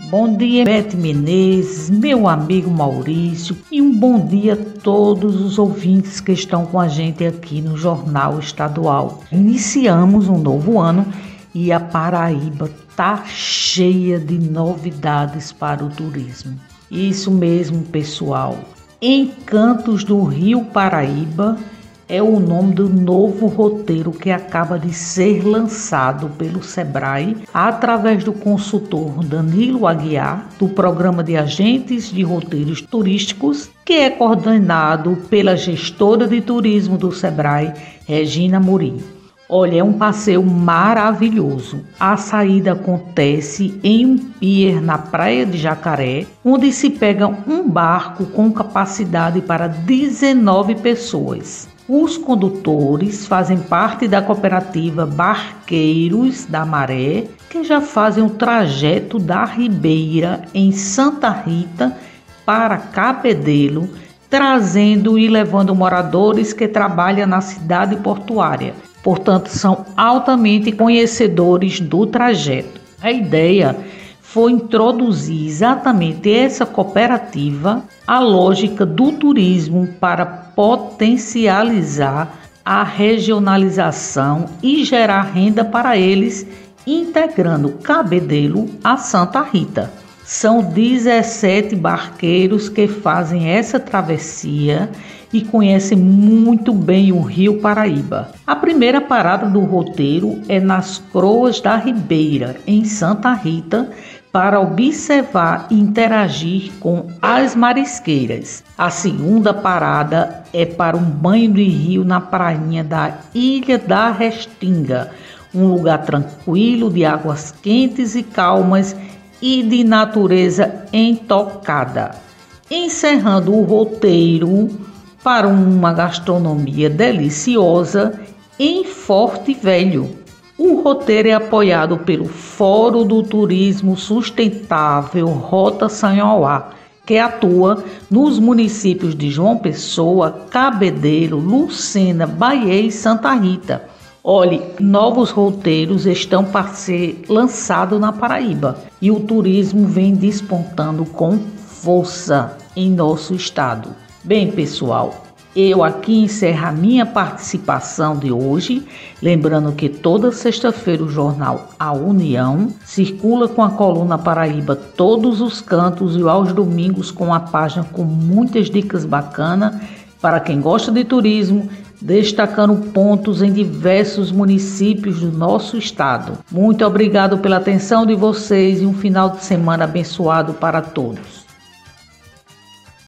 Bom dia, Bete Menezes, meu amigo Maurício, e um bom dia a todos os ouvintes que estão com a gente aqui no Jornal Estadual. Iniciamos um novo ano e a Paraíba tá cheia de novidades para o turismo. Isso mesmo, pessoal. Encantos do Rio Paraíba é o nome do novo roteiro que acaba de ser lançado pelo Sebrae através do consultor Danilo Aguiar, do programa de agentes de roteiros turísticos, que é coordenado pela gestora de turismo do Sebrae, Regina Murim. Olha, é um passeio maravilhoso. A saída acontece em um pier na praia de Jacaré, onde se pega um barco com capacidade para 19 pessoas. Os condutores fazem parte da cooperativa Barqueiros da Maré, que já fazem o trajeto da Ribeira em Santa Rita para Cabedelo, trazendo e levando moradores que trabalham na cidade portuária. Portanto, são altamente conhecedores do trajeto. A ideia foi introduzir exatamente essa cooperativa a lógica do turismo para potencializar a regionalização e gerar renda para eles, integrando Cabedelo a Santa Rita. São 17 barqueiros que fazem essa travessia e conhecem muito bem o Rio Paraíba. A primeira parada do roteiro é nas Croas da Ribeira, em Santa Rita, para observar e interagir com as marisqueiras. A segunda parada é para um banho de rio na prainha da Ilha da Restinga, um lugar tranquilo de águas quentes e calmas e de natureza intocada. Encerrando o roteiro para uma gastronomia deliciosa em Forte Velho o roteiro é apoiado pelo Fórum do Turismo Sustentável Rota Sanhoá, que atua nos municípios de João Pessoa, Cabedelo, Lucena, Bahia e Santa Rita. Olhe, novos roteiros estão para ser lançados na Paraíba e o turismo vem despontando com força em nosso estado. Bem, pessoal, eu aqui encerro a minha participação de hoje, lembrando que toda sexta-feira o jornal A União circula com a coluna Paraíba todos os cantos e aos domingos com a página com muitas dicas bacanas para quem gosta de turismo, destacando pontos em diversos municípios do nosso estado. Muito obrigado pela atenção de vocês e um final de semana abençoado para todos.